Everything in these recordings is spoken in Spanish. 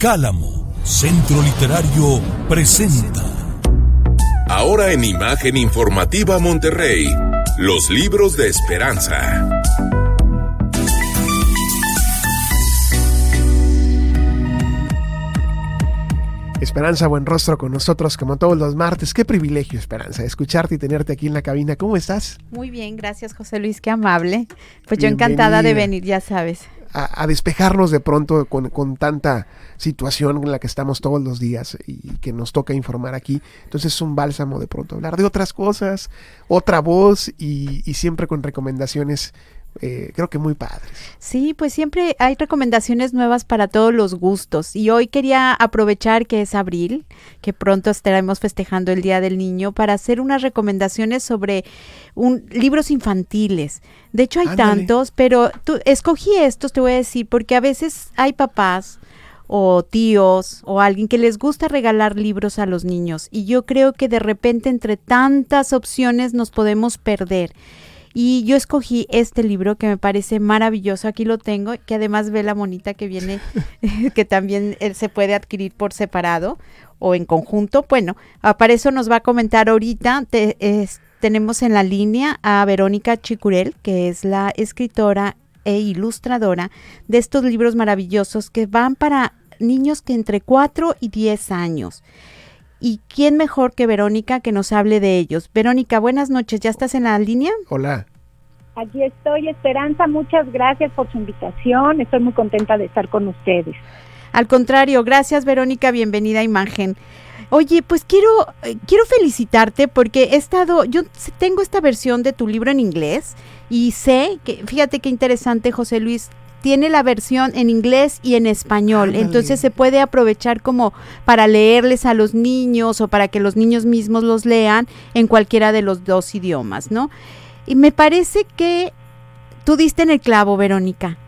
Cálamo, Centro Literario, presenta. Ahora en Imagen Informativa Monterrey, los libros de esperanza. Esperanza Buen Rostro con nosotros como todos los martes. Qué privilegio, Esperanza, escucharte y tenerte aquí en la cabina. ¿Cómo estás? Muy bien, gracias José Luis, qué amable. Pues yo encantada de venir, ya sabes a, despejarnos de pronto con, tanta situación en la que estamos todos los días y que nos toca informar aquí. Entonces es un bálsamo de pronto hablar de otras cosas, otra voz y, siempre con recomendaciones eh, creo que muy padres. Sí, pues siempre hay recomendaciones nuevas para todos los gustos. Y hoy quería aprovechar que es abril, que pronto estaremos festejando el Día del Niño, para hacer unas recomendaciones sobre un, libros infantiles. De hecho, hay tantos, pero tú, escogí estos, te voy a decir, porque a veces hay papás o tíos o alguien que les gusta regalar libros a los niños y yo creo que de repente entre tantas opciones nos podemos perder. Y yo escogí este libro que me parece maravilloso, aquí lo tengo, que además ve la monita que viene, que también eh, se puede adquirir por separado o en conjunto. Bueno, para eso nos va a comentar ahorita, te, tenemos en la línea a Verónica Chicurel, que es la escritora e ilustradora de estos libros maravillosos que van para niños que entre 4 y 10 años. ¿Y quién mejor que Verónica que nos hable de ellos? Verónica, buenas noches, ¿ya estás en la línea? Hola. Aquí estoy, Esperanza, muchas gracias por su invitación, estoy muy contenta de estar con ustedes. Al contrario, gracias Verónica, bienvenida a Imagen. Oye, pues quiero, eh, quiero felicitarte porque he estado, yo tengo esta versión de tu libro en inglés y sé que, fíjate qué interesante, José Luis, tiene la versión en inglés y en español. Entonces se puede aprovechar como para leerles a los niños o para que los niños mismos los lean en cualquiera de los dos idiomas, ¿no? Y me parece que tú diste en el clavo, Verónica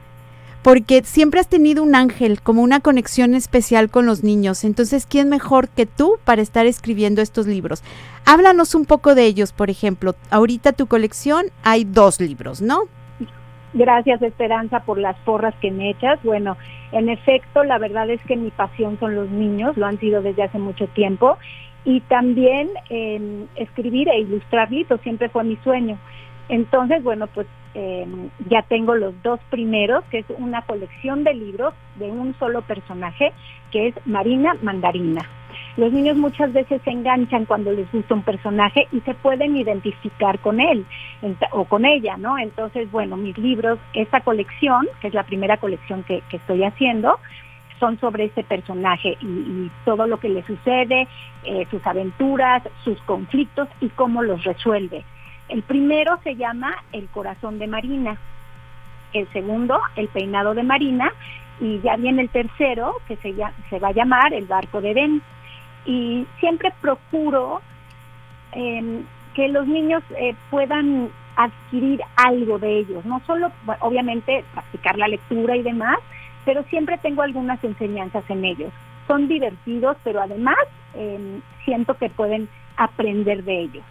porque siempre has tenido un ángel, como una conexión especial con los niños. Entonces, ¿quién mejor que tú para estar escribiendo estos libros? Háblanos un poco de ellos, por ejemplo. Ahorita tu colección hay dos libros, ¿no? Gracias, Esperanza, por las porras que me echas. Bueno, en efecto, la verdad es que mi pasión son los niños, lo han sido desde hace mucho tiempo. Y también escribir e ilustrar libros siempre fue mi sueño. Entonces, bueno, pues eh, ya tengo los dos primeros, que es una colección de libros de un solo personaje, que es Marina Mandarina. Los niños muchas veces se enganchan cuando les gusta un personaje y se pueden identificar con él o con ella, ¿no? Entonces, bueno, mis libros, esta colección, que es la primera colección que, estoy haciendo, son sobre ese personaje y, todo lo que le sucede, eh, sus aventuras, sus conflictos y cómo los resuelve. El primero se llama El corazón de Marina, el segundo El peinado de Marina y ya viene el tercero que se, se va a llamar El barco de Ben. Y siempre procuro em, que los niños eh, puedan adquirir algo de ellos, no solo obviamente practicar la lectura y demás, pero siempre tengo algunas enseñanzas en ellos. Son divertidos, pero además em, siento que pueden aprender de ellos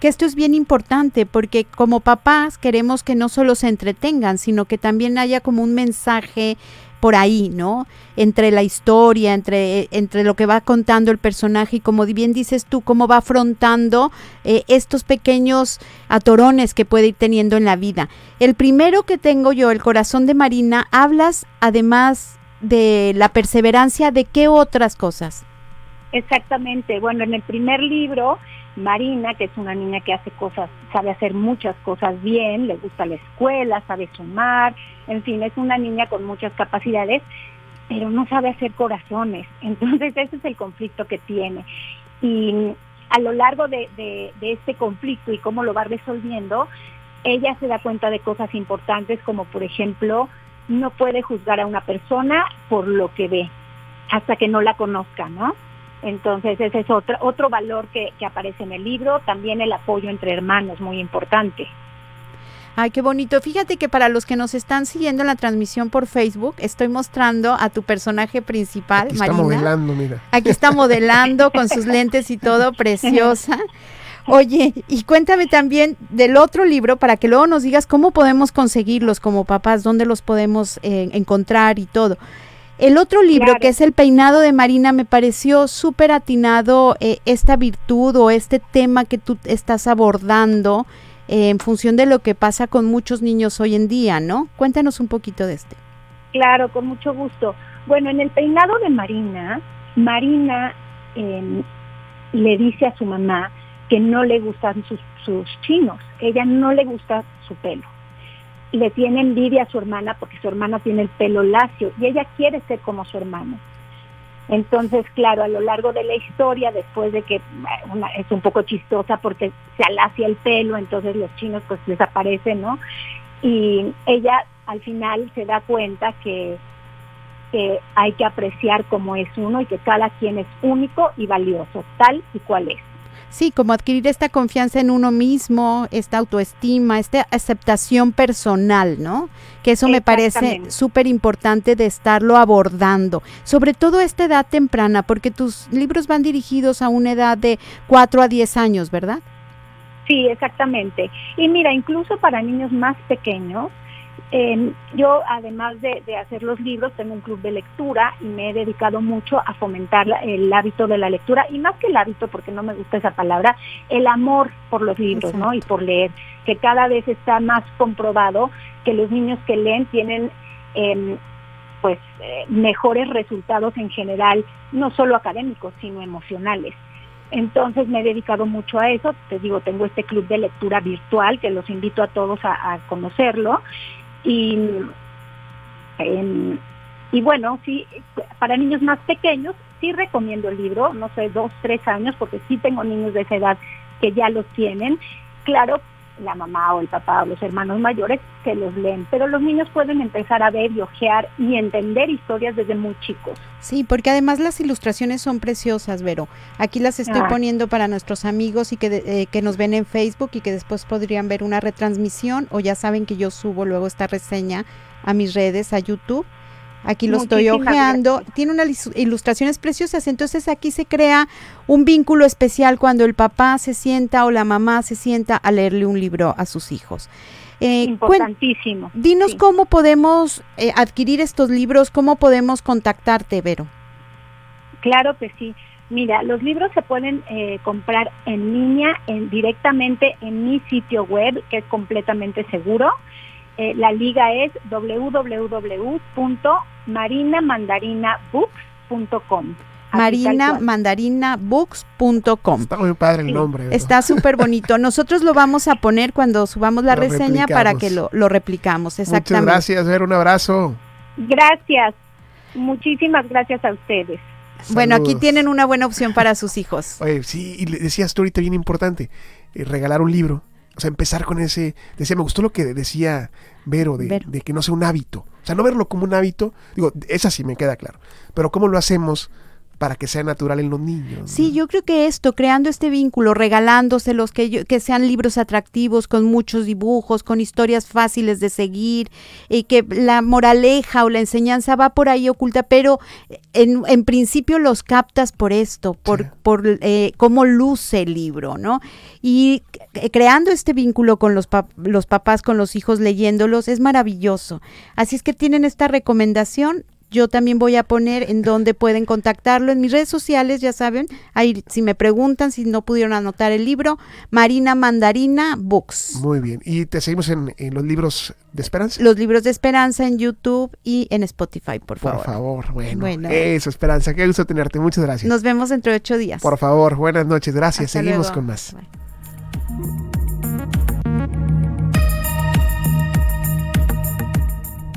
que esto es bien importante porque como papás queremos que no solo se entretengan, sino que también haya como un mensaje por ahí, ¿no? Entre la historia, entre, entre lo que va contando el personaje y como bien dices tú, cómo va afrontando eh, estos pequeños atorones que puede ir teniendo en la vida. El primero que tengo yo, El corazón de Marina, hablas además de la perseverancia, ¿de qué otras cosas? Exactamente, bueno, en el primer libro Marina, que es una niña que hace cosas, sabe hacer muchas cosas bien, le gusta la escuela, sabe sumar, en fin, es una niña con muchas capacidades, pero no sabe hacer corazones. Entonces ese es el conflicto que tiene. Y a lo largo de, de este conflicto y cómo lo va resolviendo, ella se da cuenta de cosas importantes como por ejemplo, no puede juzgar a una persona por lo que ve hasta que no la conozca, ¿no? Entonces ese es otro, otro valor que, aparece en el libro, también el apoyo entre hermanos, muy importante. Ay, qué bonito. Fíjate que para los que nos están siguiendo en la transmisión por Facebook, estoy mostrando a tu personaje principal, Aquí Marina. Está modelando, mira. Aquí está modelando con sus lentes y todo, preciosa. Oye, y cuéntame también del otro libro para que luego nos digas cómo podemos conseguirlos como papás, dónde los podemos eh, encontrar y todo. El otro libro, que es El peinado de Marina, me pareció súper atinado eh, esta virtud o este tema que tú estás abordando eh, en función de lo que pasa con muchos niños hoy en día, ¿no? Cuéntanos un poquito de este. Claro, con mucho gusto. Bueno, en el peinado de Marina, Marina em, le dice a su mamá que no le gustan sus, sus chinos, ella no le gusta su pelo le tiene envidia a su hermana porque su hermana tiene el pelo lacio y ella quiere ser como su hermano. Entonces, claro, a lo largo de la historia, después de que es un poco chistosa porque se alacia el pelo, entonces los chinos pues desaparecen, ¿no? Y ella al final se da cuenta que, que hay que apreciar cómo es uno y que cada quien es único y valioso, tal y cual es. Sí, como adquirir esta confianza en uno mismo, esta autoestima, esta aceptación personal, ¿no? Que eso me parece súper importante de estarlo abordando, sobre todo a esta edad temprana, porque tus libros van dirigidos a una edad de 4 a 10 años, ¿verdad? Sí, exactamente. Y mira, incluso para niños más pequeños, yo, además de, hacer los libros, tengo un club de lectura y me he dedicado mucho a fomentar el hábito de la lectura, y más que el hábito, porque no me gusta esa palabra, el amor por los libros, ¿no? Y por leer, que cada vez está más comprobado que los niños que leen tienen em, pues eh, mejores resultados en general, no solo académicos, sino emocionales. Entonces me he dedicado mucho a eso, te digo, tengo este club de lectura virtual que los invito a todos a conocerlo y, y bueno, sí, para niños más pequeños sí recomiendo el libro, no sé, dos, tres años, porque sí tengo niños de esa edad que ya los tienen. Claro, la mamá o el papá o los hermanos mayores que los leen, pero los niños pueden empezar a ver y ojear y entender historias desde muy chicos. Sí, porque además las ilustraciones son preciosas, Vero. Aquí las estoy ah. poniendo para nuestros amigos y que, eh, que nos ven en Facebook y que después podrían ver una retransmisión o ya saben que yo subo luego esta reseña a mis redes, a YouTube Aquí lo estoy ojeando. Tiene unas ilustraciones preciosas. Entonces aquí se crea un vínculo especial cuando el papá se sienta o la mamá se sienta a leerle un libro a sus hijos. Eh, Importantísimo. Dinos cómo podemos eh, adquirir estos libros, cómo podemos contactarte, Vero. Claro que sí. Mira, los libros se pueden eh, comprar en línea, en, directamente en mi sitio web, que es completamente seguro. Eh, la liga es www.marinamandarinabooks.com. Marinamandarinabooks.com. Está muy padre el nombre. Está súper bonito. Nosotros lo vamos a poner cuando subamos la reseña para que lo, lo replicamos. Exactamente. Muchas gracias, Ver, un abrazo. Gracias. Muchísimas gracias a ustedes. Bueno, aquí tienen una buena opción para sus hijos. Oye, sí, y le decías tú ahorita bien importante, eh, regalar un libro o sea, empezar con ese, decía, me gustó lo que decía Vero, de, de, que no sea un hábito. O sea, no verlo como un hábito, digo, esa sí me queda claro. Pero ¿cómo lo hacemos para que sea natural en los niños. Sí, yo creo que esto, creando este vínculo, regalándoselos, que, que sean libros atractivos, con muchos dibujos, con historias fáciles de seguir, y que la moraleja o la enseñanza va por ahí oculta, pero en, en principio los captas por esto, por, por eh, cómo luce el libro, ¿no? Y creando este vínculo con los, los papás, con los hijos, leyéndolos, es maravilloso. Así es que tienen esta recomendación, yo también voy a poner en donde pueden contactarlo en mis redes sociales, ya saben, ahí si me preguntan si no pudieron anotar el libro, Marina Mandarina Books. Muy bien, y te seguimos en, los libros de Esperanza. Los libros de Esperanza en YouTube y en Spotify, por favor. Por favor, bueno, Eso, Esperanza, qué gusto tenerte, muchas gracias. Nos vemos dentro de ocho días. Por favor, buenas noches, gracias, seguimos con más.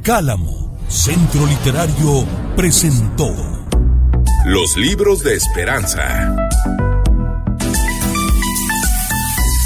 Cálamo Centro Literario presentó Los libros de esperanza.